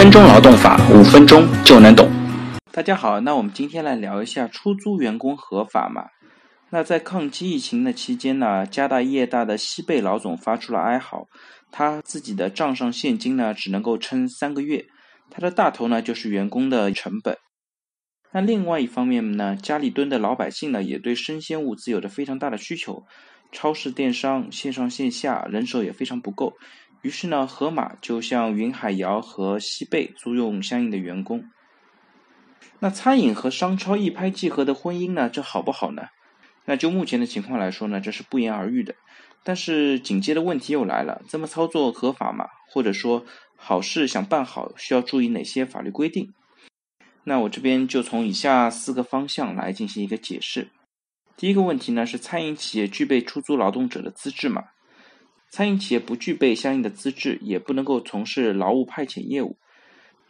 分钟劳动法五分钟就能懂。大家好，那我们今天来聊一下出租员工合法吗？那在抗击疫情的期间呢，家大业大的西贝老总发出了哀嚎，他自己的账上现金呢只能够撑三个月，他的大头呢就是员工的成本。那另外一方面呢，家里蹲的老百姓呢也对生鲜物资有着非常大的需求，超市、电商线上线下人手也非常不够。于是呢，盒马就向云海肴和西贝租用相应的员工。那餐饮和商超一拍即合的婚姻呢，这好不好呢？那就目前的情况来说呢，这是不言而喻的。但是紧接着问题又来了：这么操作合法吗？或者说，好事想办好，需要注意哪些法律规定？那我这边就从以下四个方向来进行一个解释。第一个问题呢，是餐饮企业具备出租劳动者的资质吗？餐饮企业不具备相应的资质，也不能够从事劳务派遣业务，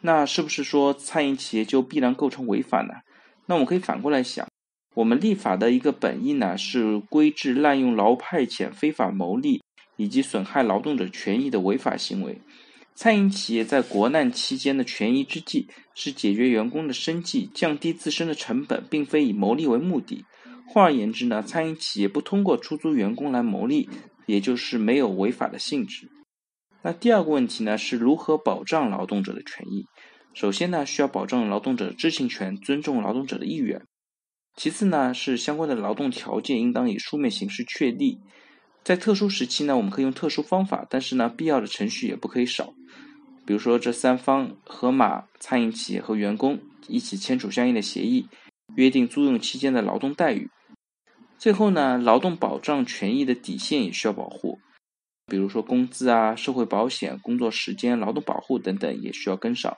那是不是说餐饮企业就必然构成违法呢？那我们可以反过来想，我们立法的一个本意呢，是规制滥用劳务派遣、非法牟利以及损害劳动者权益的违法行为。餐饮企业在国难期间的权宜之计，是解决员工的生计，降低自身的成本，并非以牟利为目的。换而言之呢，餐饮企业不通过出租员工来牟利。也就是没有违法的性质。那第二个问题呢，是如何保障劳动者的权益？首先呢，需要保证劳动者的知情权，尊重劳动者的意愿。其次呢，是相关的劳动条件应当以书面形式确立。在特殊时期呢，我们可以用特殊方法，但是呢，必要的程序也不可以少。比如说，这三方河马餐饮企业和员工一起签署相应的协议，约定租用期间的劳动待遇。最后呢，劳动保障权益的底线也需要保护，比如说工资啊、社会保险、工作时间、劳动保护等等也需要跟上。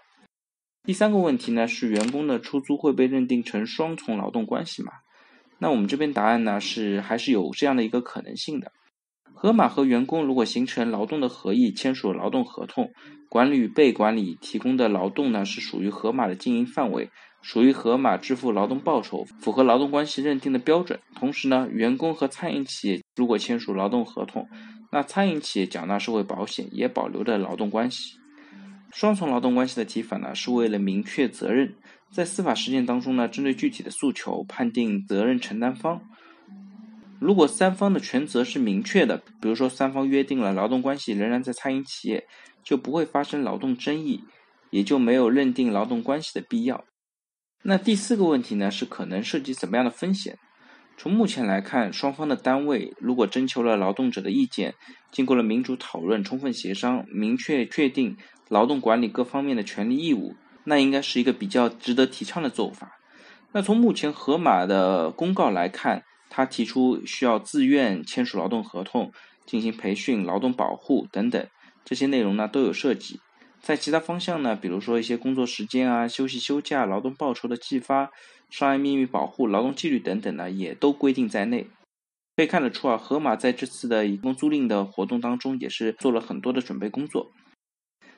第三个问题呢是员工的出租会被认定成双重劳动关系吗？那我们这边答案呢是还是有这样的一个可能性的。盒马和员工如果形成劳动的合意，签署劳动合同，管理与被管理提供的劳动呢是属于盒马的经营范围。属于盒马支付劳动报酬，符合劳动关系认定的标准。同时呢，员工和餐饮企业如果签署劳动合同，那餐饮企业缴纳社会保险也保留着劳动关系。双重劳动关系的提法呢，是为了明确责任，在司法实践当中呢，针对具体的诉求判定责任承担方。如果三方的权责是明确的，比如说三方约定了劳动关系仍然在餐饮企业，就不会发生劳动争议，也就没有认定劳动关系的必要。那第四个问题呢，是可能涉及怎么样的风险？从目前来看，双方的单位如果征求了劳动者的意见，经过了民主讨论、充分协商，明确确定劳动管理各方面的权利义务，那应该是一个比较值得提倡的做法。那从目前河马的公告来看，他提出需要自愿签署劳动合同、进行培训、劳动保护等等这些内容呢，都有涉及。在其他方向呢，比如说一些工作时间啊、休息休假、劳动报酬的计发、商业秘密保护、劳动纪律等等呢，也都规定在内。可以看得出啊，盒马在这次的义工租赁的活动当中，也是做了很多的准备工作。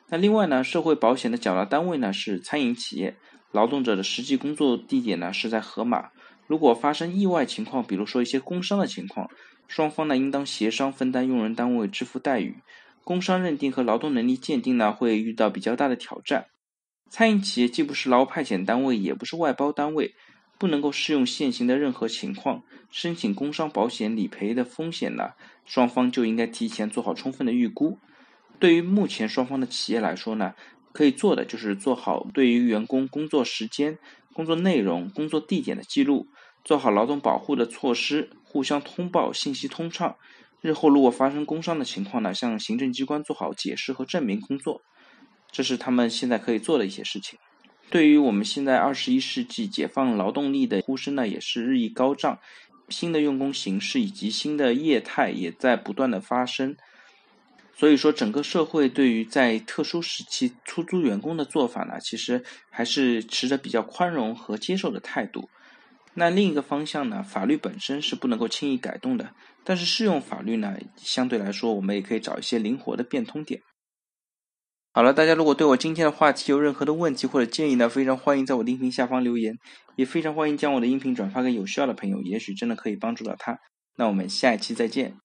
那另外呢，社会保险的缴纳单位呢是餐饮企业，劳动者的实际工作地点呢是在盒马。如果发生意外情况，比如说一些工伤的情况，双方呢应当协商分担用人单位支付待遇。工伤认定和劳动能力鉴定呢，会遇到比较大的挑战。餐饮企业既不是劳务派遣单位，也不是外包单位，不能够适用现行的任何情况申请工伤保险理赔的风险呢，双方就应该提前做好充分的预估。对于目前双方的企业来说呢，可以做的就是做好对于员工工作时间、工作内容、工作地点的记录，做好劳动保护的措施，互相通报，信息通畅。日后如果发生工伤的情况呢，向行政机关做好解释和证明工作，这是他们现在可以做的一些事情。对于我们现在二十一世纪解放劳动力的呼声呢，也是日益高涨。新的用工形式以及新的业态也在不断的发生。所以说，整个社会对于在特殊时期出租员工的做法呢，其实还是持着比较宽容和接受的态度。那另一个方向呢？法律本身是不能够轻易改动的，但是适用法律呢，相对来说我们也可以找一些灵活的变通点。好了，大家如果对我今天的话题有任何的问题或者建议呢，非常欢迎在我的音频下方留言，也非常欢迎将我的音频转发给有需要的朋友，也许真的可以帮助到他。那我们下一期再见。